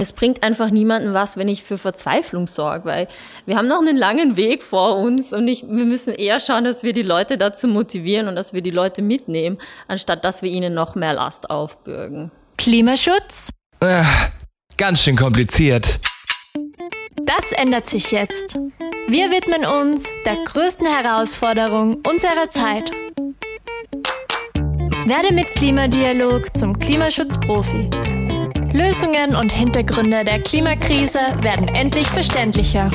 Es bringt einfach niemandem was, wenn ich für Verzweiflung sorge, weil wir haben noch einen langen Weg vor uns und ich, wir müssen eher schauen, dass wir die Leute dazu motivieren und dass wir die Leute mitnehmen, anstatt dass wir ihnen noch mehr Last aufbürgen. Klimaschutz? Äh, ganz schön kompliziert. Das ändert sich jetzt. Wir widmen uns der größten Herausforderung unserer Zeit. Werde mit Klimadialog zum Klimaschutzprofi. Lösungen und Hintergründe der Klimakrise werden endlich verständlicher.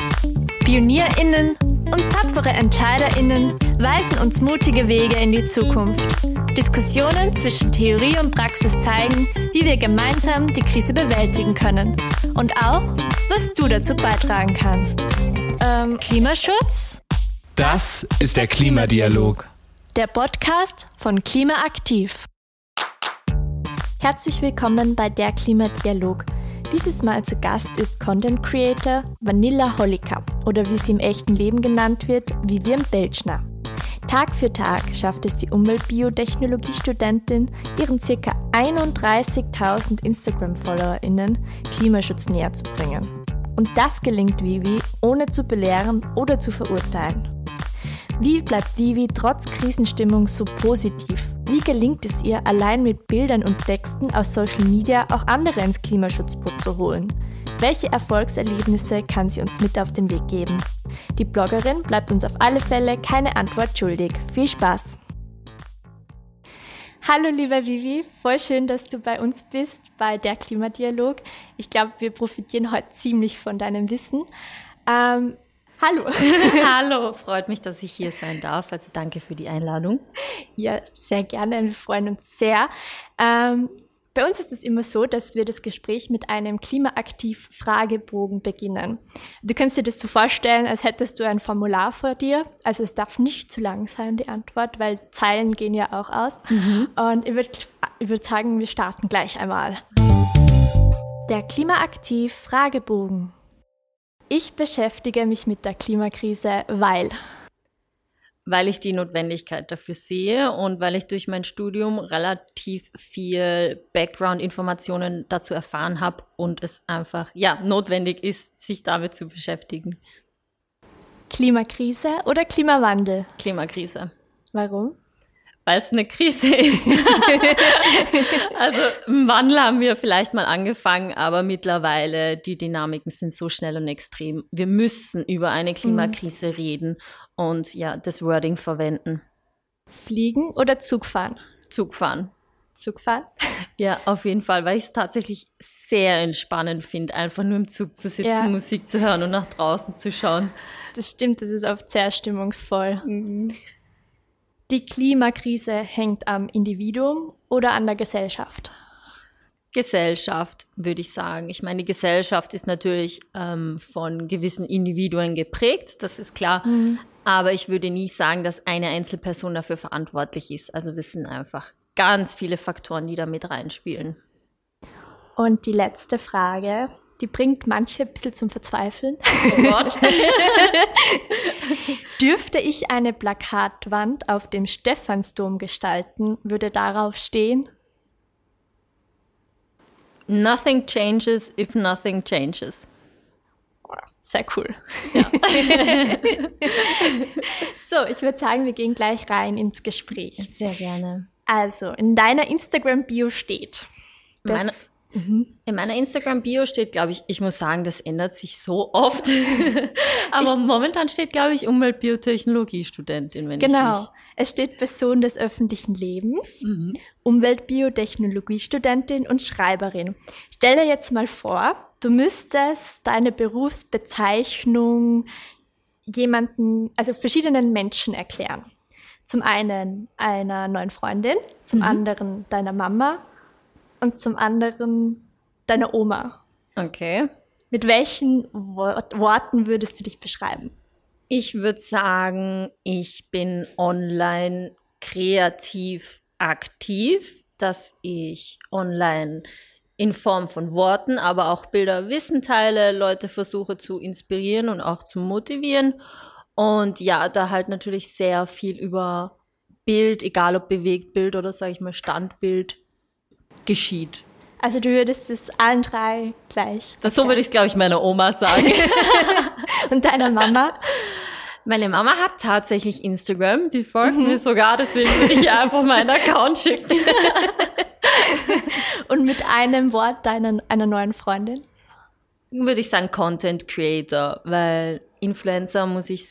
PionierInnen und tapfere EntscheiderInnen weisen uns mutige Wege in die Zukunft. Diskussionen zwischen Theorie und Praxis zeigen, wie wir gemeinsam die Krise bewältigen können. Und auch, was du dazu beitragen kannst. Ähm, Klimaschutz? Das ist der Klimadialog. Der Podcast von Klimaaktiv. Herzlich willkommen bei der Klimadialog. Dieses Mal zu Gast ist Content Creator Vanilla Holika oder wie sie im echten Leben genannt wird, Vivian Belchner. Tag für Tag schafft es die Umweltbiotechnologie-Studentin, ihren ca. 31.000 Instagram-FollowerInnen Klimaschutz näher zu bringen. Und das gelingt Vivi, ohne zu belehren oder zu verurteilen. Wie bleibt Vivi trotz Krisenstimmung so positiv? Wie gelingt es ihr, allein mit Bildern und Texten aus Social Media auch andere ins Klimaschutzboot zu holen? Welche Erfolgserlebnisse kann sie uns mit auf den Weg geben? Die Bloggerin bleibt uns auf alle Fälle keine Antwort schuldig. Viel Spaß! Hallo lieber Vivi, voll schön, dass du bei uns bist bei der Klimadialog. Ich glaube, wir profitieren heute ziemlich von deinem Wissen. Ähm, Hallo. Hallo, freut mich, dass ich hier sein darf. Also danke für die Einladung. Ja, sehr gerne. Wir freuen uns sehr. Ähm, bei uns ist es immer so, dass wir das Gespräch mit einem Klimaaktiv-Fragebogen beginnen. Du kannst dir das so vorstellen, als hättest du ein Formular vor dir. Also es darf nicht zu lang sein, die Antwort, weil Zeilen gehen ja auch aus. Mhm. Und ich würde würd sagen, wir starten gleich einmal. Der Klimaaktiv-Fragebogen. Ich beschäftige mich mit der Klimakrise, weil. Weil ich die Notwendigkeit dafür sehe und weil ich durch mein Studium relativ viel Background-Informationen dazu erfahren habe und es einfach, ja, notwendig ist, sich damit zu beschäftigen. Klimakrise oder Klimawandel? Klimakrise. Warum? Weil es eine Krise ist. also im Wandel haben wir vielleicht mal angefangen, aber mittlerweile die Dynamiken sind so schnell und extrem. Wir müssen über eine. Klimakrise mhm. reden und ja, das Wording verwenden. Fliegen oder Zugfahren? Zugfahren. Zugfahren? Ja, auf jeden Fall, weil ich es tatsächlich sehr entspannend finde, einfach nur im Zug zu sitzen, ja. Musik zu hören und nach draußen zu schauen. Das stimmt, das ist oft sehr stimmungsvoll. Mhm. Die Klimakrise hängt am Individuum oder an der Gesellschaft? Gesellschaft, würde ich sagen. Ich meine, die Gesellschaft ist natürlich ähm, von gewissen Individuen geprägt, das ist klar. Mhm. Aber ich würde nie sagen, dass eine Einzelperson dafür verantwortlich ist. Also das sind einfach ganz viele Faktoren, die da mit reinspielen. Und die letzte Frage die bringt manche ein bisschen zum Verzweifeln. Oh Gott. Dürfte ich eine Plakatwand auf dem Stephansdom gestalten, würde darauf stehen? Nothing changes if nothing changes. Sehr cool. Ja. so, ich würde sagen, wir gehen gleich rein ins Gespräch. Sehr gerne. Also, in deiner Instagram-Bio steht, Meine Mhm. In meiner Instagram-Bio steht, glaube ich, ich muss sagen, das ändert sich so oft. Aber ich, momentan steht, glaube ich, Umweltbiotechnologie-Studentin, wenn genau. ich Genau. Es steht Person des öffentlichen Lebens, mhm. Umweltbiotechnologie-Studentin und Schreiberin. Stell dir jetzt mal vor, du müsstest deine Berufsbezeichnung jemanden, also verschiedenen Menschen erklären. Zum einen einer neuen Freundin, zum mhm. anderen deiner Mama und zum anderen deine Oma. Okay. Mit welchen Wort Worten würdest du dich beschreiben? Ich würde sagen, ich bin online kreativ aktiv, dass ich online in Form von Worten, aber auch Bilder, Wissen teile, Leute versuche zu inspirieren und auch zu motivieren. Und ja, da halt natürlich sehr viel über Bild, egal ob Bewegtbild oder sage ich mal Standbild, geschieht. Also du würdest es allen drei gleich. Das so würde ich es, glaube ich, meiner Oma sagen. Und deiner Mama? Meine Mama hat tatsächlich Instagram, die folgt mhm. mir sogar, deswegen würde ich ihr einfach meinen Account schicken. Und mit einem Wort deiner, einer neuen Freundin? Würde ich sagen Content Creator, weil Influencer muss ich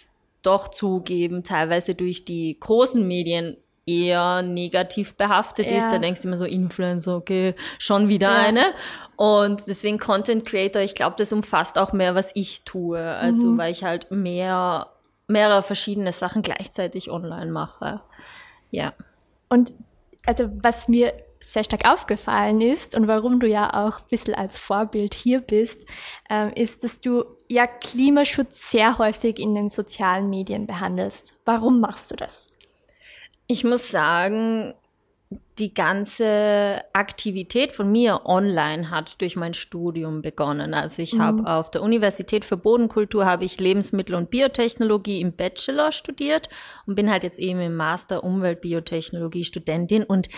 doch zugeben, teilweise durch die großen Medien eher negativ behaftet ja. ist. Da denkst du immer so, Influencer, okay, schon wieder ja. eine. Und deswegen Content Creator, ich glaube, das umfasst auch mehr, was ich tue. Also, mhm. weil ich halt mehr, mehrere verschiedene Sachen gleichzeitig online mache. Ja. Und also, was mir sehr stark aufgefallen ist und warum du ja auch ein bisschen als Vorbild hier bist, äh, ist, dass du ja Klimaschutz sehr häufig in den sozialen Medien behandelst. Warum machst du das? Ich muss sagen, die ganze Aktivität von mir online hat durch mein Studium begonnen. Also ich mhm. habe auf der Universität für Bodenkultur habe ich Lebensmittel- und Biotechnologie im Bachelor studiert und bin halt jetzt eben im Master Umweltbiotechnologie Studentin und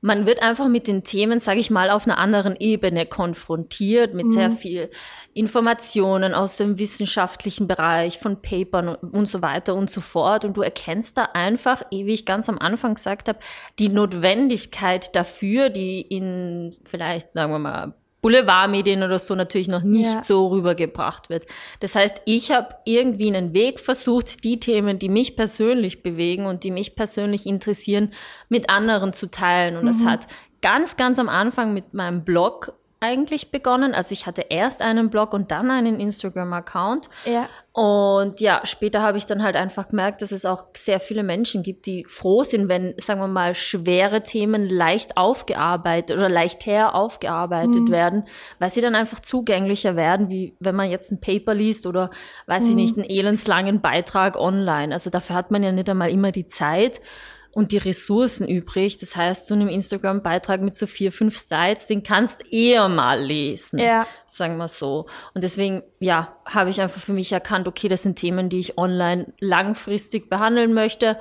man wird einfach mit den Themen, sage ich mal, auf einer anderen Ebene konfrontiert, mit mhm. sehr viel Informationen aus dem wissenschaftlichen Bereich, von Papern und so weiter und so fort. Und du erkennst da einfach, wie ich ganz am Anfang gesagt habe, die Notwendigkeit dafür, die in vielleicht, sagen wir mal, Boulevardmedien oder so natürlich noch nicht ja. so rübergebracht wird. Das heißt, ich habe irgendwie einen Weg versucht, die Themen, die mich persönlich bewegen und die mich persönlich interessieren, mit anderen zu teilen. Und mhm. das hat ganz, ganz am Anfang mit meinem Blog eigentlich begonnen. Also ich hatte erst einen Blog und dann einen Instagram-Account. Ja. Und ja, später habe ich dann halt einfach gemerkt, dass es auch sehr viele Menschen gibt, die froh sind, wenn, sagen wir mal, schwere Themen leicht aufgearbeitet oder leichter aufgearbeitet mhm. werden, weil sie dann einfach zugänglicher werden, wie wenn man jetzt ein Paper liest oder, weiß mhm. ich nicht, einen elendslangen Beitrag online. Also dafür hat man ja nicht einmal immer die Zeit und die Ressourcen übrig. Das heißt, so einem Instagram-Beitrag mit so vier, fünf Slides, den kannst eher mal lesen, ja. sagen wir so. Und deswegen, ja, habe ich einfach für mich erkannt, okay, das sind Themen, die ich online langfristig behandeln möchte.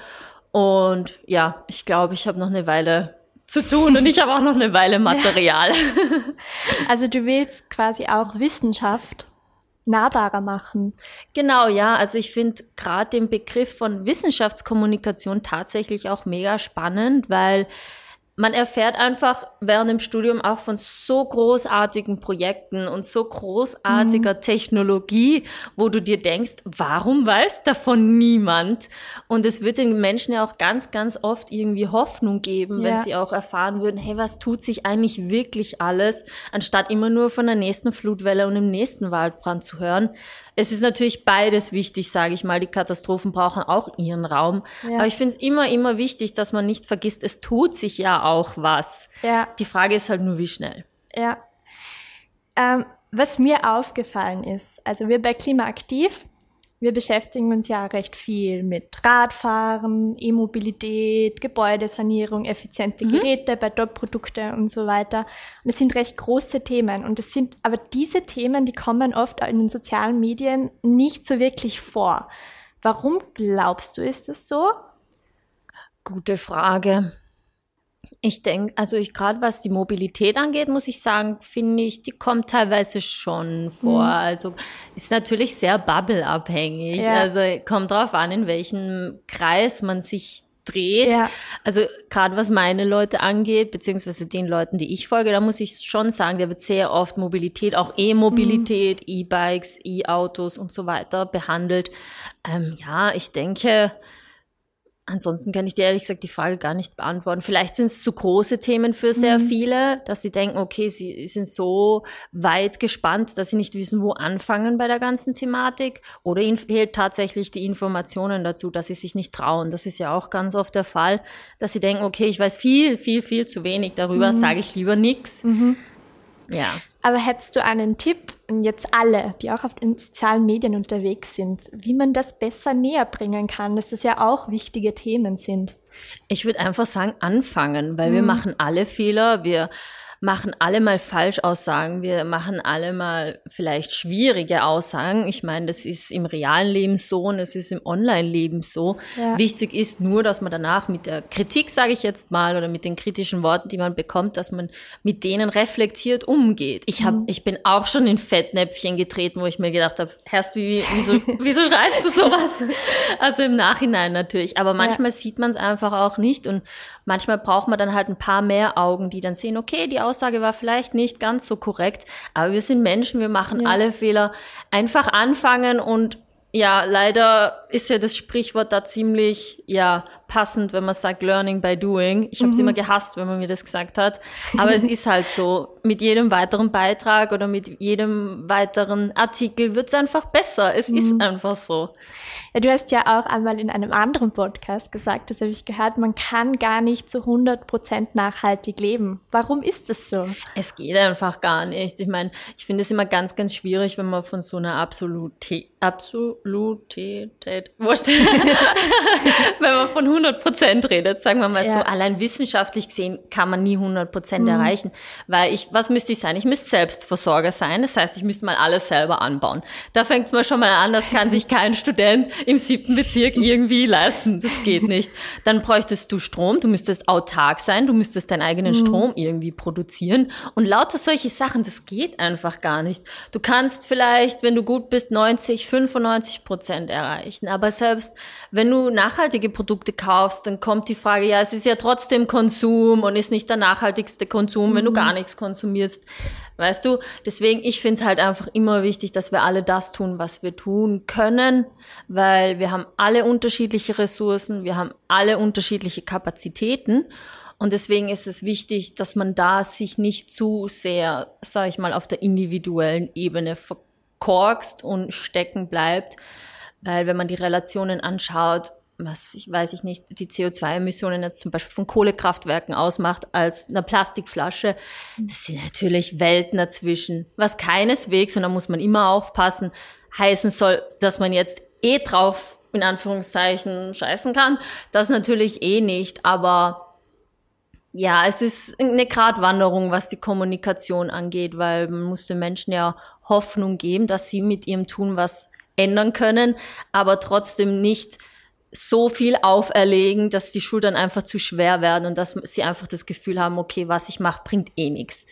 Und ja, ich glaube, ich habe noch eine Weile zu tun und ich habe auch noch eine Weile Material. Ja. Also du willst quasi auch Wissenschaft nahbarer machen. Genau, ja. Also ich finde gerade den Begriff von Wissenschaftskommunikation tatsächlich auch mega spannend, weil man erfährt einfach während dem Studium auch von so großartigen Projekten und so großartiger mhm. Technologie, wo du dir denkst, warum weiß davon niemand? Und es wird den Menschen ja auch ganz, ganz oft irgendwie Hoffnung geben, ja. wenn sie auch erfahren würden, hey, was tut sich eigentlich wirklich alles, anstatt immer nur von der nächsten Flutwelle und dem nächsten Waldbrand zu hören. Es ist natürlich beides wichtig, sage ich mal. Die Katastrophen brauchen auch ihren Raum. Ja. Aber ich finde es immer, immer wichtig, dass man nicht vergisst, es tut sich ja auch was. Ja. Die Frage ist halt nur, wie schnell. Ja. Ähm, was mir aufgefallen ist, also wir bei Klimaaktiv, wir beschäftigen uns ja recht viel mit Radfahren, E-Mobilität, Gebäudesanierung, effiziente mhm. Geräte, bei Top-Produkte und so weiter. Und es sind recht große Themen. Und es sind, aber diese Themen, die kommen oft in den sozialen Medien nicht so wirklich vor. Warum glaubst du, ist das so? Gute Frage. Ich denke, also ich gerade was die Mobilität angeht, muss ich sagen, finde ich, die kommt teilweise schon vor. Mhm. Also ist natürlich sehr bubbleabhängig. Ja. Also kommt drauf an, in welchem Kreis man sich dreht. Ja. Also gerade was meine Leute angeht, beziehungsweise den Leuten, die ich folge, da muss ich schon sagen, da wird sehr oft Mobilität, auch E-Mobilität, mhm. E-Bikes, E-Autos und so weiter behandelt. Ähm, ja, ich denke, Ansonsten kann ich dir ehrlich gesagt die Frage gar nicht beantworten. Vielleicht sind es zu große Themen für sehr mhm. viele, dass sie denken, okay, sie sind so weit gespannt, dass sie nicht wissen, wo anfangen bei der ganzen Thematik. Oder ihnen fehlt tatsächlich die Informationen dazu, dass sie sich nicht trauen. Das ist ja auch ganz oft der Fall, dass sie denken, okay, ich weiß viel, viel, viel zu wenig darüber, mhm. sage ich lieber nichts. Mhm. Ja. Aber hättest du einen Tipp, und jetzt alle, die auch auf den sozialen Medien unterwegs sind, wie man das besser näher bringen kann, dass das ja auch wichtige Themen sind? Ich würde einfach sagen, anfangen, weil mhm. wir machen alle Fehler. Wir machen alle mal Falschaussagen, wir machen alle mal vielleicht schwierige Aussagen. Ich meine, das ist im realen Leben so und es ist im Online-Leben so. Ja. Wichtig ist nur, dass man danach mit der Kritik, sage ich jetzt mal, oder mit den kritischen Worten, die man bekommt, dass man mit denen reflektiert umgeht. Ich hab, mhm. ich bin auch schon in Fettnäpfchen getreten, wo ich mir gedacht habe, Herrst, wie, wieso, wieso schreibst du sowas? Also im Nachhinein natürlich. Aber manchmal ja. sieht man es einfach auch nicht und manchmal braucht man dann halt ein paar mehr Augen, die dann sehen, okay, die Aussage war vielleicht nicht ganz so korrekt, aber wir sind Menschen, wir machen ja. alle Fehler. Einfach anfangen und ja, leider ist ja das Sprichwort da ziemlich ja passend, wenn man sagt Learning by Doing. Ich habe es mhm. immer gehasst, wenn man mir das gesagt hat, aber es ist halt so. Mit jedem weiteren Beitrag oder mit jedem weiteren Artikel wird es einfach besser. Es mhm. ist einfach so. Ja, du hast ja auch einmal in einem anderen Podcast gesagt, das habe ich gehört, man kann gar nicht zu 100 Prozent nachhaltig leben. Warum ist das so? Es geht einfach gar nicht. Ich meine, ich finde es immer ganz, ganz schwierig, wenn man von so einer Absolute, Absolutität, wurscht, wenn von 100 Prozent redet, sagen wir mal ja. so, allein wissenschaftlich gesehen kann man nie 100 Prozent mhm. erreichen, weil ich, was müsste ich sein? Ich müsste Selbstversorger sein, das heißt, ich müsste mal alles selber anbauen. Da fängt man schon mal an, das kann sich kein Student im siebten Bezirk irgendwie leisten. Das geht nicht. Dann bräuchtest du Strom, du müsstest autark sein, du müsstest deinen eigenen mhm. Strom irgendwie produzieren. Und lauter solche Sachen, das geht einfach gar nicht. Du kannst vielleicht, wenn du gut bist, 90, 95 Prozent erreichen. Aber selbst wenn du nachhaltige Produkte kaufst, dann kommt die Frage, ja, es ist ja trotzdem Konsum und ist nicht der nachhaltigste Konsum, mhm. wenn du mhm. gar nichts konsumierst. Weißt du, deswegen, ich finde es halt einfach immer wichtig, dass wir alle das tun, was wir tun können, weil wir haben alle unterschiedliche Ressourcen, wir haben alle unterschiedliche Kapazitäten. Und deswegen ist es wichtig, dass man da sich nicht zu sehr, sag ich mal, auf der individuellen Ebene verkorkst und stecken bleibt. Weil wenn man die Relationen anschaut, was ich weiß ich nicht, die CO2-Emissionen jetzt zum Beispiel von Kohlekraftwerken ausmacht als eine Plastikflasche, das sind natürlich Welten dazwischen. Was keineswegs, und da muss man immer aufpassen, heißen soll, dass man jetzt eh drauf in Anführungszeichen scheißen kann. Das natürlich eh nicht, aber ja, es ist eine Gratwanderung, was die Kommunikation angeht, weil man muss den Menschen ja Hoffnung geben, dass sie mit ihrem Tun was ändern können, aber trotzdem nicht so viel auferlegen, dass die Schultern einfach zu schwer werden und dass sie einfach das Gefühl haben, okay, was ich mache, bringt eh nichts.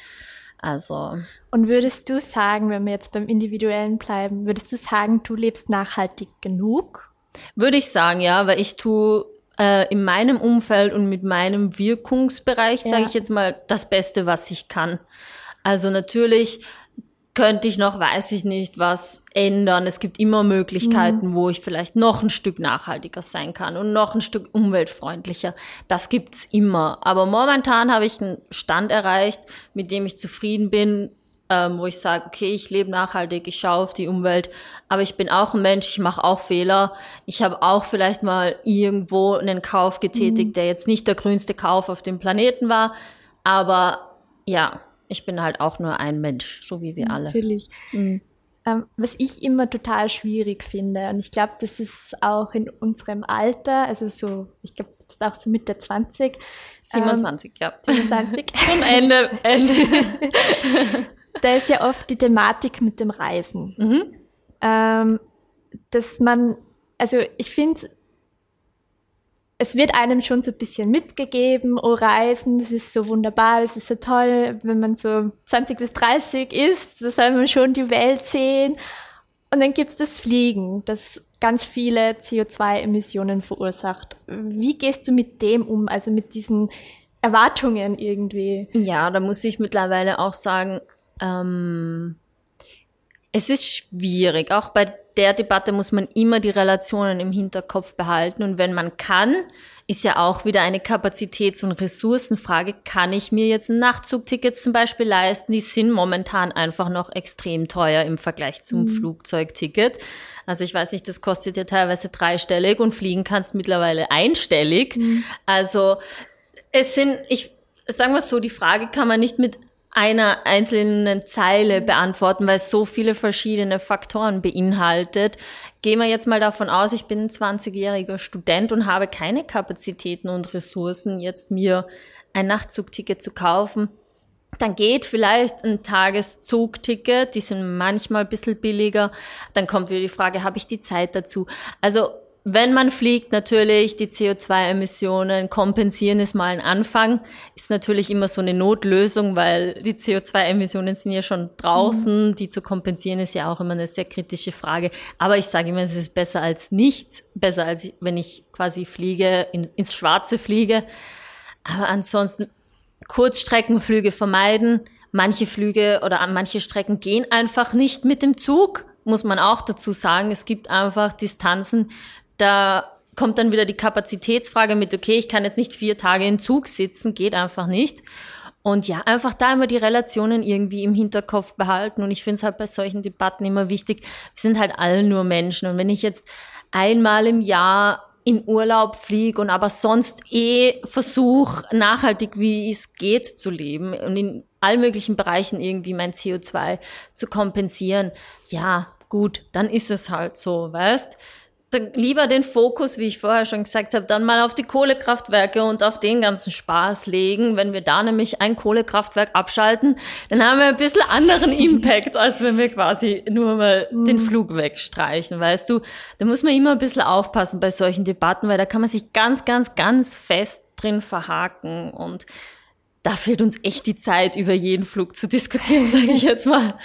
Also. Und würdest du sagen, wenn wir jetzt beim Individuellen bleiben, würdest du sagen, du lebst nachhaltig genug? Würde ich sagen, ja, weil ich tue äh, in meinem Umfeld und mit meinem Wirkungsbereich, ja. sage ich jetzt mal, das Beste, was ich kann. Also natürlich könnte ich noch, weiß ich nicht, was ändern. Es gibt immer Möglichkeiten, mhm. wo ich vielleicht noch ein Stück nachhaltiger sein kann und noch ein Stück umweltfreundlicher. Das gibt's immer. Aber momentan habe ich einen Stand erreicht, mit dem ich zufrieden bin, ähm, wo ich sage, okay, ich lebe nachhaltig, ich schaue auf die Umwelt, aber ich bin auch ein Mensch, ich mache auch Fehler. Ich habe auch vielleicht mal irgendwo einen Kauf getätigt, mhm. der jetzt nicht der grünste Kauf auf dem Planeten war. Aber ja, ich bin halt auch nur ein Mensch, so wie wir alle. Natürlich. Mhm. Ähm, was ich immer total schwierig finde, und ich glaube, das ist auch in unserem Alter, also so, ich glaube, das ist auch so Mitte 20. 27, ähm, ja. 27. Und Ende, Ende. da ist ja oft die Thematik mit dem Reisen. Mhm. Ähm, dass man, also ich finde es wird einem schon so ein bisschen mitgegeben, oh Reisen, das ist so wunderbar, das ist so toll, wenn man so 20 bis 30 ist, da soll man schon die Welt sehen. Und dann gibt es das Fliegen, das ganz viele CO2-Emissionen verursacht. Wie gehst du mit dem um, also mit diesen Erwartungen irgendwie? Ja, da muss ich mittlerweile auch sagen, ähm, es ist schwierig. Auch bei der Debatte muss man immer die Relationen im Hinterkopf behalten. Und wenn man kann, ist ja auch wieder eine Kapazitäts- und Ressourcenfrage. Kann ich mir jetzt ein Nachtzugticket zum Beispiel leisten? Die sind momentan einfach noch extrem teuer im Vergleich zum mhm. Flugzeugticket. Also ich weiß nicht, das kostet ja teilweise dreistellig und fliegen kannst mittlerweile einstellig. Mhm. Also es sind, ich sagen wir so, die Frage kann man nicht mit einer einzelnen Zeile beantworten, weil es so viele verschiedene Faktoren beinhaltet. Gehen wir jetzt mal davon aus, ich bin ein 20-jähriger Student und habe keine Kapazitäten und Ressourcen, jetzt mir ein Nachtzugticket zu kaufen. dann geht vielleicht ein Tageszugticket, die sind manchmal ein bisschen billiger. Dann kommt wieder die Frage, habe ich die Zeit dazu? Also wenn man fliegt, natürlich die CO2-Emissionen kompensieren ist mal ein Anfang. Ist natürlich immer so eine Notlösung, weil die CO2-Emissionen sind ja schon draußen. Mhm. Die zu kompensieren ist ja auch immer eine sehr kritische Frage. Aber ich sage immer, es ist besser als nichts. Besser als wenn ich quasi fliege, in, ins Schwarze fliege. Aber ansonsten Kurzstreckenflüge vermeiden. Manche Flüge oder manche Strecken gehen einfach nicht mit dem Zug, muss man auch dazu sagen. Es gibt einfach Distanzen, da kommt dann wieder die Kapazitätsfrage mit, okay, ich kann jetzt nicht vier Tage im Zug sitzen, geht einfach nicht. Und ja, einfach da immer die Relationen irgendwie im Hinterkopf behalten. Und ich finde es halt bei solchen Debatten immer wichtig, wir sind halt alle nur Menschen. Und wenn ich jetzt einmal im Jahr in Urlaub fliege und aber sonst eh versuche, nachhaltig wie es geht zu leben und in allen möglichen Bereichen irgendwie mein CO2 zu kompensieren, ja, gut, dann ist es halt so, weißt? Lieber den Fokus, wie ich vorher schon gesagt habe, dann mal auf die Kohlekraftwerke und auf den ganzen Spaß legen. Wenn wir da nämlich ein Kohlekraftwerk abschalten, dann haben wir ein bisschen anderen Impact, als wenn wir quasi nur mal mhm. den Flug wegstreichen, weißt du? Da muss man immer ein bisschen aufpassen bei solchen Debatten, weil da kann man sich ganz, ganz, ganz fest drin verhaken und da fehlt uns echt die Zeit, über jeden Flug zu diskutieren, sage ich jetzt mal.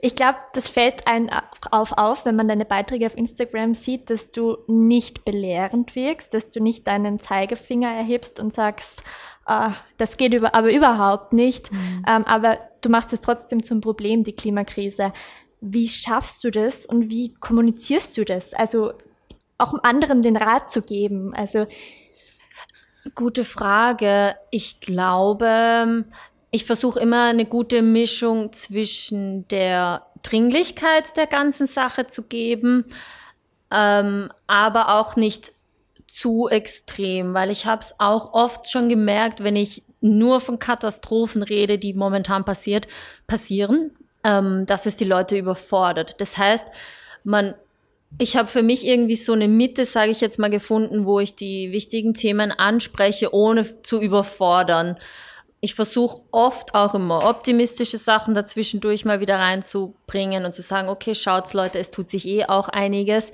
Ich glaube, das fällt einem auf, auf, wenn man deine Beiträge auf Instagram sieht, dass du nicht belehrend wirkst, dass du nicht deinen Zeigefinger erhebst und sagst, ah, das geht über, aber überhaupt nicht. Mhm. Ähm, aber du machst es trotzdem zum Problem, die Klimakrise. Wie schaffst du das und wie kommunizierst du das? Also auch um anderen den Rat zu geben. Also Gute Frage. Ich glaube, ich versuche immer eine gute Mischung zwischen der Dringlichkeit der ganzen Sache zu geben, ähm, aber auch nicht zu extrem, weil ich habe es auch oft schon gemerkt, wenn ich nur von Katastrophen rede, die momentan passiert, passieren, ähm, dass es die Leute überfordert. Das heißt, man ich habe für mich irgendwie so eine Mitte, sage ich jetzt mal, gefunden, wo ich die wichtigen Themen anspreche, ohne zu überfordern. Ich versuche oft auch immer optimistische Sachen dazwischendurch mal wieder reinzubringen und zu sagen, okay, schaut's Leute, es tut sich eh auch einiges.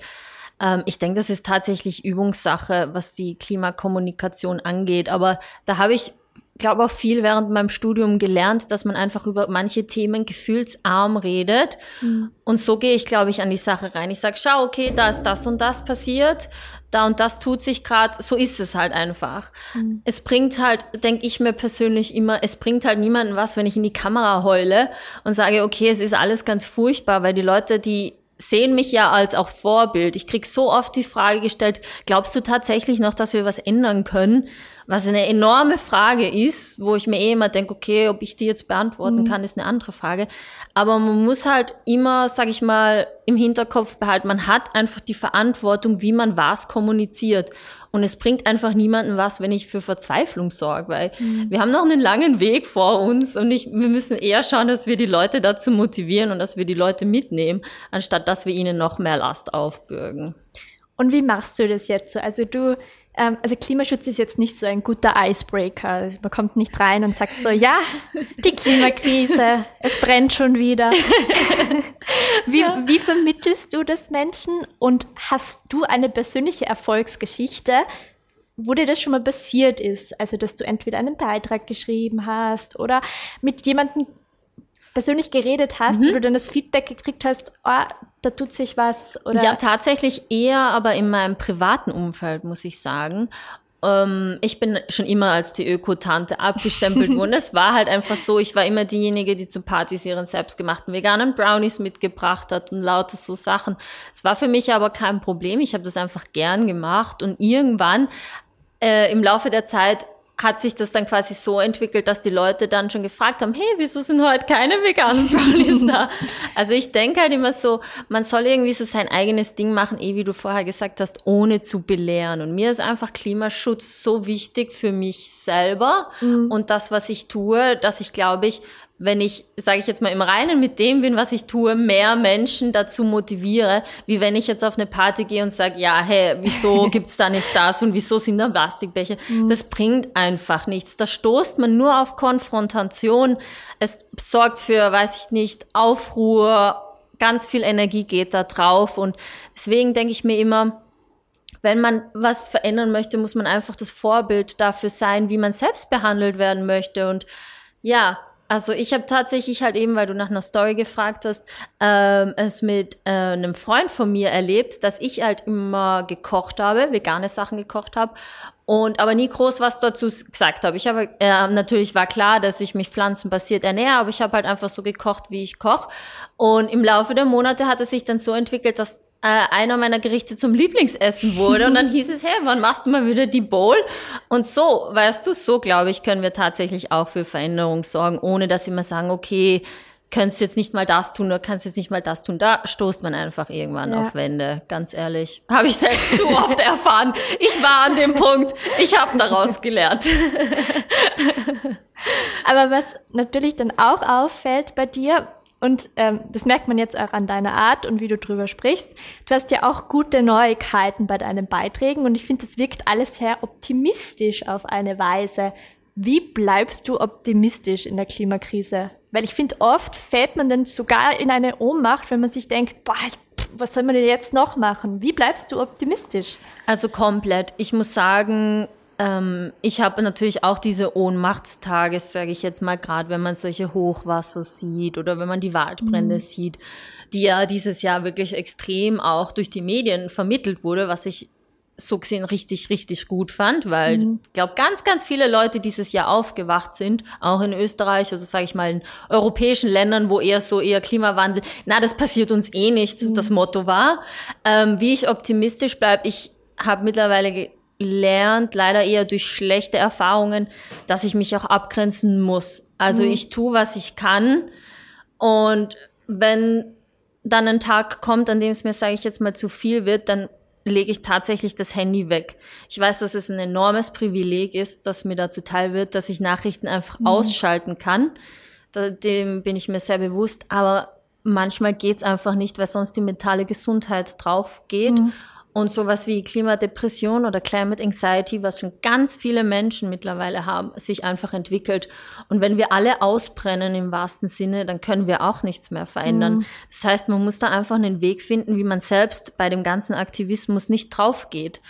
Ähm, ich denke, das ist tatsächlich Übungssache, was die Klimakommunikation angeht. Aber da habe ich glaube auch viel während meinem Studium gelernt, dass man einfach über manche Themen gefühlsarm redet. Mhm. Und so gehe ich, glaube ich, an die Sache rein. Ich sage, schau, okay, da ist das und das passiert, da und das tut sich gerade, so ist es halt einfach. Mhm. Es bringt halt, denke ich mir persönlich immer, es bringt halt niemanden was, wenn ich in die Kamera heule und sage, okay, es ist alles ganz furchtbar, weil die Leute, die sehen mich ja als auch Vorbild. Ich krieg so oft die Frage gestellt, glaubst du tatsächlich noch, dass wir was ändern können? Was eine enorme Frage ist, wo ich mir eh immer denke, okay, ob ich die jetzt beantworten mhm. kann, ist eine andere Frage. Aber man muss halt immer, sag ich mal, im Hinterkopf behalten, man hat einfach die Verantwortung, wie man was kommuniziert. Und es bringt einfach niemandem was, wenn ich für Verzweiflung sorge, weil mhm. wir haben noch einen langen Weg vor uns und ich, wir müssen eher schauen, dass wir die Leute dazu motivieren und dass wir die Leute mitnehmen, anstatt dass wir ihnen noch mehr Last aufbürgen. Und wie machst du das jetzt so? Also du also Klimaschutz ist jetzt nicht so ein guter Icebreaker. Man kommt nicht rein und sagt so, ja, die Klimakrise, es brennt schon wieder. wie, ja. wie vermittelst du das Menschen und hast du eine persönliche Erfolgsgeschichte, wo dir das schon mal passiert ist? Also, dass du entweder einen Beitrag geschrieben hast oder mit jemandem persönlich geredet hast, mhm. wo du dann das Feedback gekriegt hast, oh, da tut sich was? Oder? Ja, tatsächlich eher, aber in meinem privaten Umfeld, muss ich sagen. Ähm, ich bin schon immer als die Öko-Tante abgestempelt worden. es war halt einfach so, ich war immer diejenige, die zu Partys ihren selbstgemachten veganen Brownies mitgebracht hat und lauter so Sachen. Es war für mich aber kein Problem. Ich habe das einfach gern gemacht und irgendwann äh, im Laufe der Zeit hat sich das dann quasi so entwickelt, dass die Leute dann schon gefragt haben, hey, wieso sind heute keine veganen Brownies da? Also ich denke halt immer so, man soll irgendwie so sein eigenes Ding machen, eh wie du vorher gesagt hast, ohne zu belehren. Und mir ist einfach Klimaschutz so wichtig für mich selber mhm. und das, was ich tue, dass ich glaube ich, wenn ich, sage ich jetzt mal, im Reinen mit dem bin, was ich tue, mehr Menschen dazu motiviere, wie wenn ich jetzt auf eine Party gehe und sage, ja, hey, wieso gibt's da nicht das und wieso sind da Plastikbecher? Mhm. Das bringt einfach nichts. Da stoßt man nur auf Konfrontation. Es sorgt für, weiß ich nicht, Aufruhr, ganz viel Energie geht da drauf und deswegen denke ich mir immer, wenn man was verändern möchte, muss man einfach das Vorbild dafür sein, wie man selbst behandelt werden möchte und ja, also ich habe tatsächlich halt eben, weil du nach einer Story gefragt hast, ähm, es mit äh, einem Freund von mir erlebt, dass ich halt immer gekocht habe, vegane Sachen gekocht habe und aber nie groß was dazu gesagt habe. Ich habe äh, natürlich war klar, dass ich mich pflanzenbasiert ernähre, aber ich habe halt einfach so gekocht, wie ich koche. Und im Laufe der Monate hat es sich dann so entwickelt, dass äh, einer meiner Gerichte zum Lieblingsessen wurde. Und dann hieß es, hey, wann machst du mal wieder die Bowl? Und so, weißt du, so glaube ich, können wir tatsächlich auch für Veränderung sorgen, ohne dass wir mal sagen, okay, könntest jetzt nicht mal das tun oder kannst jetzt nicht mal das tun. Da stoßt man einfach irgendwann ja. auf Wände, ganz ehrlich. Habe ich selbst zu oft erfahren. Ich war an dem Punkt, ich habe daraus gelernt. Aber was natürlich dann auch auffällt bei dir, und ähm, das merkt man jetzt auch an deiner Art und wie du drüber sprichst. Du hast ja auch gute Neuigkeiten bei deinen Beiträgen und ich finde, das wirkt alles sehr optimistisch auf eine Weise. Wie bleibst du optimistisch in der Klimakrise? Weil ich finde, oft fällt man dann sogar in eine Ohnmacht, wenn man sich denkt, boah, was soll man denn jetzt noch machen? Wie bleibst du optimistisch? Also komplett. Ich muss sagen, ähm, ich habe natürlich auch diese Ohnmachtstage, sage ich jetzt mal, gerade wenn man solche Hochwasser sieht oder wenn man die Waldbrände mhm. sieht, die ja dieses Jahr wirklich extrem auch durch die Medien vermittelt wurde, was ich so gesehen richtig, richtig gut fand, weil mhm. ich glaube, ganz, ganz viele Leute dieses Jahr aufgewacht sind, auch in Österreich oder sage ich mal in europäischen Ländern, wo eher so eher Klimawandel, na, das passiert uns eh nicht, mhm. das Motto war. Ähm, wie ich optimistisch bleibe, ich habe mittlerweile lernt, leider eher durch schlechte Erfahrungen, dass ich mich auch abgrenzen muss. Also mhm. ich tue, was ich kann. Und wenn dann ein Tag kommt, an dem es mir, sage ich jetzt mal, zu viel wird, dann lege ich tatsächlich das Handy weg. Ich weiß, dass es ein enormes Privileg ist, dass mir dazu teil wird, dass ich Nachrichten einfach mhm. ausschalten kann. Dem bin ich mir sehr bewusst. Aber manchmal geht's einfach nicht, weil sonst die mentale Gesundheit drauf geht. Mhm. Und sowas wie Klimadepression oder Climate Anxiety, was schon ganz viele Menschen mittlerweile haben, sich einfach entwickelt. Und wenn wir alle ausbrennen im wahrsten Sinne, dann können wir auch nichts mehr verändern. Mhm. Das heißt, man muss da einfach einen Weg finden, wie man selbst bei dem ganzen Aktivismus nicht drauf geht.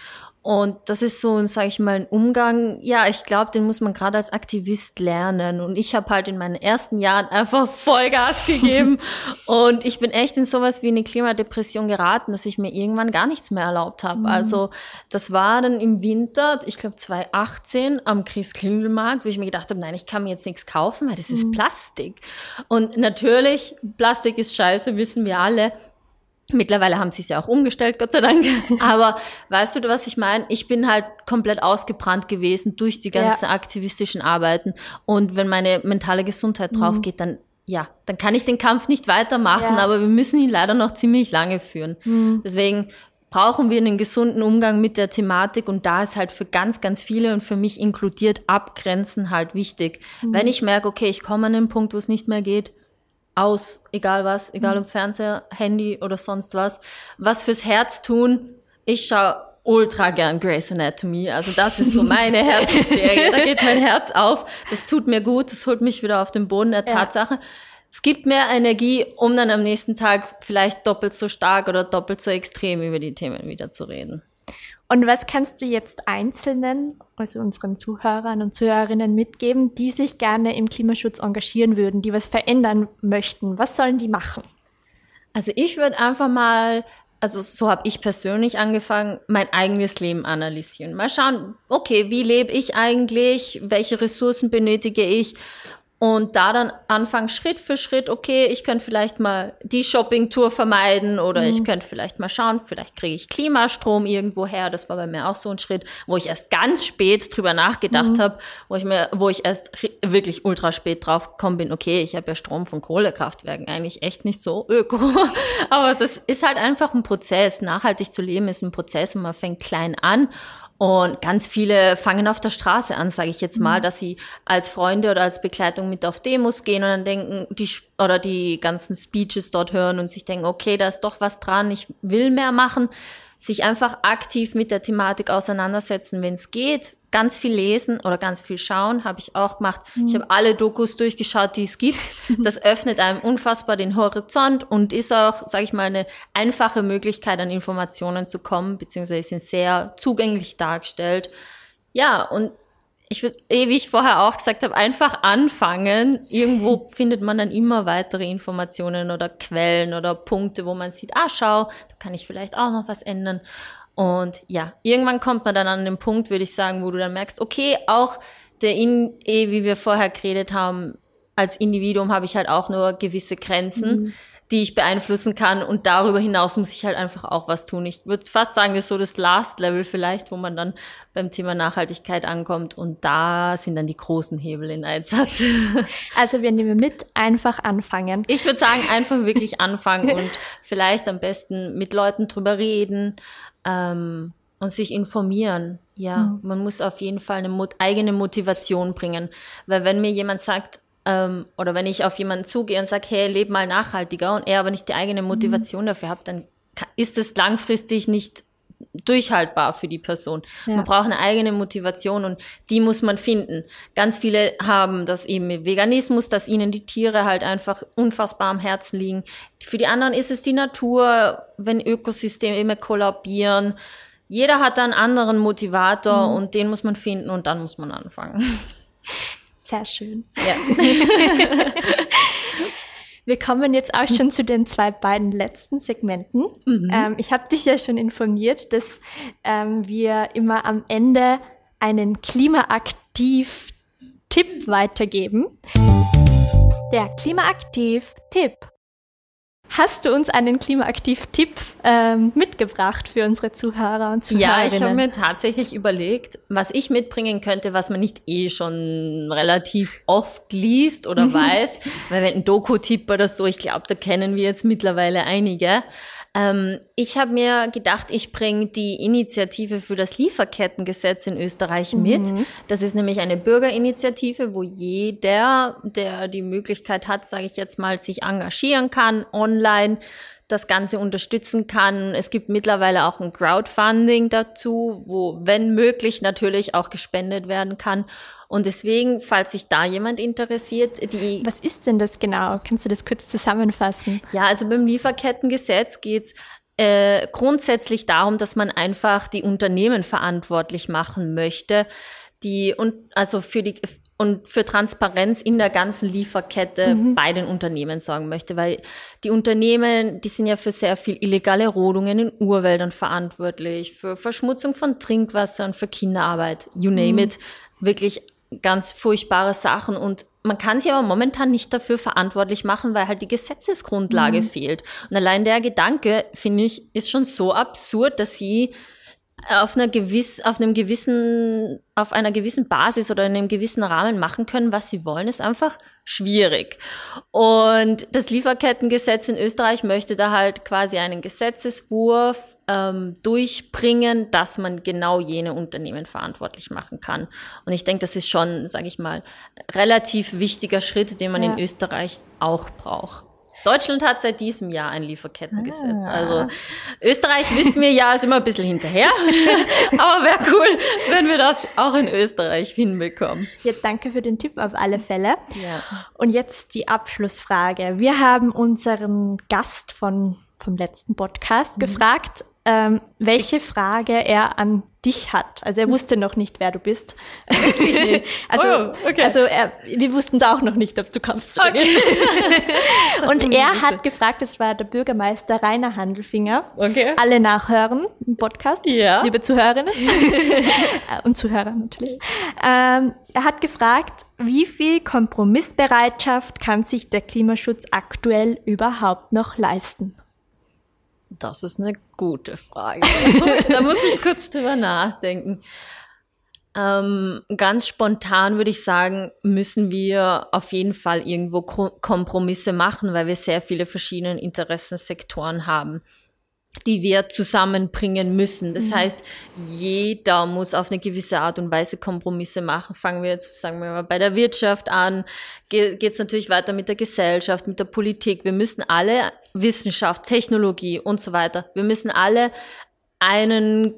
Und das ist so, sage ich mal, ein Umgang, ja, ich glaube, den muss man gerade als Aktivist lernen. Und ich habe halt in meinen ersten Jahren einfach Vollgas gegeben. und ich bin echt in sowas wie eine Klimadepression geraten, dass ich mir irgendwann gar nichts mehr erlaubt habe. Mhm. Also das war dann im Winter, ich glaube 2018, am Christkindlmarkt, wo ich mir gedacht habe, nein, ich kann mir jetzt nichts kaufen, weil das mhm. ist Plastik. Und natürlich, Plastik ist scheiße, wissen wir alle. Mittlerweile haben sie es ja auch umgestellt, Gott sei Dank. Aber weißt du, was ich meine? Ich bin halt komplett ausgebrannt gewesen durch die ganzen ja. aktivistischen Arbeiten. Und wenn meine mentale Gesundheit drauf mhm. geht, dann ja, dann kann ich den Kampf nicht weitermachen, ja. aber wir müssen ihn leider noch ziemlich lange führen. Mhm. Deswegen brauchen wir einen gesunden Umgang mit der Thematik und da ist halt für ganz, ganz viele und für mich inkludiert Abgrenzen halt wichtig. Mhm. Wenn ich merke, okay, ich komme an den Punkt, wo es nicht mehr geht, aus, egal was, egal mhm. ob Fernseher, Handy oder sonst was. Was fürs Herz tun. Ich schaue ultra gern Grey's Anatomy. Also das ist so meine Herzensserie. Da geht mein Herz auf. Das tut mir gut. Das holt mich wieder auf den Boden der Tatsache. Ja. Es gibt mehr Energie, um dann am nächsten Tag vielleicht doppelt so stark oder doppelt so extrem über die Themen wieder zu reden. Und was kannst du jetzt Einzelnen, also unseren Zuhörern und Zuhörerinnen mitgeben, die sich gerne im Klimaschutz engagieren würden, die was verändern möchten? Was sollen die machen? Also ich würde einfach mal, also so habe ich persönlich angefangen, mein eigenes Leben analysieren. Mal schauen, okay, wie lebe ich eigentlich? Welche Ressourcen benötige ich? Und da dann anfangen, Schritt für Schritt, okay, ich könnte vielleicht mal die Shoppingtour vermeiden oder mhm. ich könnte vielleicht mal schauen, vielleicht kriege ich Klimastrom irgendwo her. Das war bei mir auch so ein Schritt, wo ich erst ganz spät drüber nachgedacht mhm. habe, wo ich mir, wo ich erst wirklich ultra spät drauf gekommen bin, okay, ich habe ja Strom von Kohlekraftwerken, eigentlich echt nicht so öko. Aber das ist halt einfach ein Prozess. Nachhaltig zu leben ist ein Prozess und man fängt klein an Und ganz viele fangen auf der Straße an, sage ich jetzt mal, mhm. dass sie als Freunde oder als Begleitung mit auf Demos gehen und dann denken, die oder die ganzen Speeches dort hören und sich denken, okay, da ist doch was dran, ich will mehr machen sich einfach aktiv mit der Thematik auseinandersetzen, wenn es geht. Ganz viel lesen oder ganz viel schauen, habe ich auch gemacht. Mhm. Ich habe alle Dokus durchgeschaut, die es gibt. Das öffnet einem unfassbar den Horizont und ist auch, sage ich mal, eine einfache Möglichkeit, an Informationen zu kommen, beziehungsweise sind sehr zugänglich dargestellt. Ja, und ich würde, eh, wie ich vorher auch gesagt habe, einfach anfangen. Irgendwo findet man dann immer weitere Informationen oder Quellen oder Punkte, wo man sieht, ah, schau, da kann ich vielleicht auch noch was ändern. Und ja, irgendwann kommt man dann an den Punkt, würde ich sagen, wo du dann merkst, okay, auch der in, eh, wie wir vorher geredet haben, als Individuum habe ich halt auch nur gewisse Grenzen. Mhm die ich beeinflussen kann. Und darüber hinaus muss ich halt einfach auch was tun. Ich würde fast sagen, das ist so das Last Level vielleicht, wo man dann beim Thema Nachhaltigkeit ankommt. Und da sind dann die großen Hebel in Einsatz. Also wir nehmen mit, einfach anfangen. Ich würde sagen, einfach wirklich anfangen und vielleicht am besten mit Leuten drüber reden. Ähm, und sich informieren. Ja, mhm. man muss auf jeden Fall eine Mot eigene Motivation bringen. Weil wenn mir jemand sagt, ähm, oder wenn ich auf jemanden zugehe und sage, hey, lebe mal nachhaltiger und er aber nicht die eigene mhm. Motivation mhm. dafür hat, dann ist es langfristig nicht durchhaltbar für die Person. Ja. Man braucht eine eigene Motivation und die muss man finden. Ganz viele haben das eben mit Veganismus, dass ihnen die Tiere halt einfach unfassbar am Herzen liegen. Für die anderen ist es die Natur, wenn Ökosysteme immer kollabieren. Jeder hat einen anderen Motivator mhm. und den muss man finden und dann muss man anfangen. Sehr schön. Ja. Wir kommen jetzt auch schon zu den zwei beiden letzten Segmenten. Mhm. Ähm, ich habe dich ja schon informiert, dass ähm, wir immer am Ende einen Klimaaktiv-Tipp weitergeben. Der Klimaaktiv-Tipp. Hast du uns einen Klimaaktiv-Tipp ähm, mitgebracht für unsere Zuhörer und Zuhörerinnen? Ja, ich habe mir tatsächlich überlegt, was ich mitbringen könnte, was man nicht eh schon relativ oft liest oder weiß. Weil wenn ein Doku-Tipp oder so, ich glaube, da kennen wir jetzt mittlerweile einige. Ähm, ich habe mir gedacht, ich bringe die Initiative für das Lieferkettengesetz in Österreich mit. Mhm. Das ist nämlich eine Bürgerinitiative, wo jeder, der die Möglichkeit hat, sage ich jetzt mal, sich engagieren kann online das Ganze unterstützen kann. Es gibt mittlerweile auch ein Crowdfunding dazu, wo, wenn möglich, natürlich auch gespendet werden kann. Und deswegen, falls sich da jemand interessiert, die. Was ist denn das genau? Kannst du das kurz zusammenfassen? Ja, also beim Lieferkettengesetz geht's äh, grundsätzlich darum, dass man einfach die Unternehmen verantwortlich machen möchte, die und also für die und für Transparenz in der ganzen Lieferkette mhm. bei den Unternehmen sorgen möchte, weil die Unternehmen, die sind ja für sehr viel illegale Rodungen in Urwäldern verantwortlich, für Verschmutzung von Trinkwasser und für Kinderarbeit, you name mhm. it, wirklich ganz furchtbare Sachen und man kann sie aber momentan nicht dafür verantwortlich machen, weil halt die Gesetzesgrundlage mhm. fehlt. Und allein der Gedanke, finde ich, ist schon so absurd, dass sie auf einer gewiss, auf einem gewissen, auf einer gewissen Basis oder in einem gewissen Rahmen machen können, was sie wollen, ist einfach schwierig. Und das Lieferkettengesetz in Österreich möchte da halt quasi einen Gesetzeswurf ähm, durchbringen, dass man genau jene Unternehmen verantwortlich machen kann. Und ich denke, das ist schon, sage ich mal, relativ wichtiger Schritt, den man ja. in Österreich auch braucht. Deutschland hat seit diesem Jahr ein Lieferkettengesetz. Ah. Also Österreich wissen wir ja, ist immer ein bisschen hinterher. Aber wäre cool, wenn wir das auch in Österreich hinbekommen. Ja, danke für den Tipp auf alle Fälle. Ja. Und jetzt die Abschlussfrage. Wir haben unseren Gast von, vom letzten Podcast mhm. gefragt, ähm, welche Frage er an dich hat. Also er wusste noch nicht, wer du bist. Also, oh, okay. also er, wir wussten es auch noch nicht, ob du kommst. Okay. und er hat gefragt, es war der Bürgermeister Rainer Handelfinger. Okay. Alle nachhören im Podcast, ja. liebe Zuhörerinnen und Zuhörer natürlich. Ähm, er hat gefragt, wie viel Kompromissbereitschaft kann sich der Klimaschutz aktuell überhaupt noch leisten? Das ist eine gute Frage. da muss ich kurz drüber nachdenken. Ähm, ganz spontan würde ich sagen, müssen wir auf jeden Fall irgendwo Kompromisse machen, weil wir sehr viele verschiedene Interessensektoren haben. Die wir zusammenbringen müssen. Das mhm. heißt, jeder muss auf eine gewisse Art und Weise Kompromisse machen. Fangen wir jetzt, sagen wir mal, bei der Wirtschaft an, geht es natürlich weiter mit der Gesellschaft, mit der Politik. Wir müssen alle Wissenschaft, Technologie und so weiter, wir müssen alle einen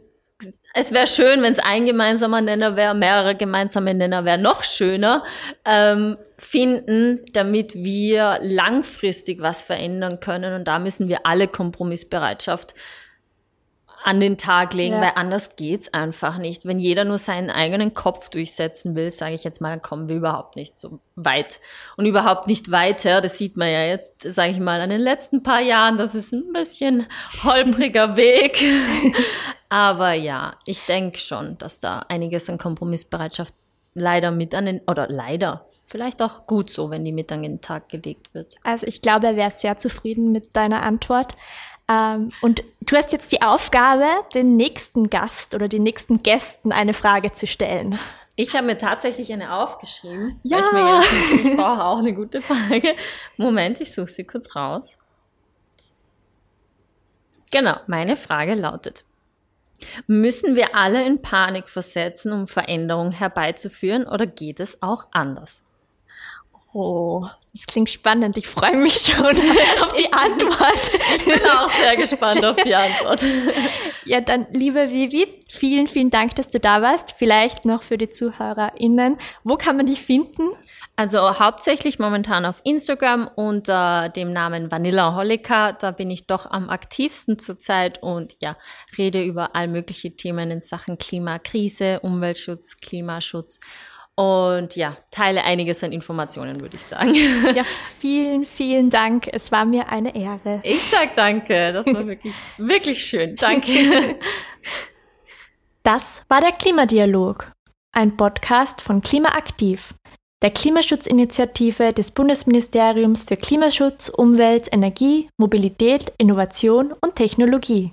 es wäre schön, wenn es ein gemeinsamer Nenner wäre, mehrere gemeinsame Nenner wäre noch schöner, ähm, finden, damit wir langfristig was verändern können. Und da müssen wir alle Kompromissbereitschaft an den Tag legen, ja. weil anders geht's einfach nicht. Wenn jeder nur seinen eigenen Kopf durchsetzen will, sage ich jetzt mal, dann kommen wir überhaupt nicht so weit und überhaupt nicht weiter. Das sieht man ja jetzt, sage ich mal, an den letzten paar Jahren. Das ist ein bisschen holpriger Weg. Aber ja, ich denke schon, dass da einiges an Kompromissbereitschaft leider mit an den, oder leider, vielleicht auch gut so, wenn die mit an den Tag gelegt wird. Also ich glaube, er wäre sehr zufrieden mit deiner Antwort. Ähm, und du hast jetzt die Aufgabe, den nächsten Gast oder den nächsten Gästen eine Frage zu stellen. Ich habe mir tatsächlich eine aufgeschrieben. Ja. ich, mir gedacht, ich brauche auch eine gute Frage. Moment, ich suche sie kurz raus. Genau, meine Frage lautet. Müssen wir alle in Panik versetzen, um Veränderungen herbeizuführen oder geht es auch anders? Oh, das klingt spannend. Ich freue mich schon auf die Antwort. ich bin auch sehr gespannt auf die Antwort. Ja, dann, liebe Vivi, vielen, vielen Dank, dass du da warst. Vielleicht noch für die ZuhörerInnen. Wo kann man dich finden? Also hauptsächlich momentan auf Instagram unter dem Namen Vanilla Holika. Da bin ich doch am aktivsten zurzeit und ja, rede über all mögliche Themen in Sachen Klimakrise, Umweltschutz, Klimaschutz und ja, teile einiges an Informationen, würde ich sagen. Ja, vielen, vielen Dank. Es war mir eine Ehre. Ich sag danke. Das war wirklich, wirklich schön. Danke. Das war der Klimadialog, ein Podcast von Klimaaktiv, der Klimaschutzinitiative des Bundesministeriums für Klimaschutz, Umwelt, Energie, Mobilität, Innovation und Technologie.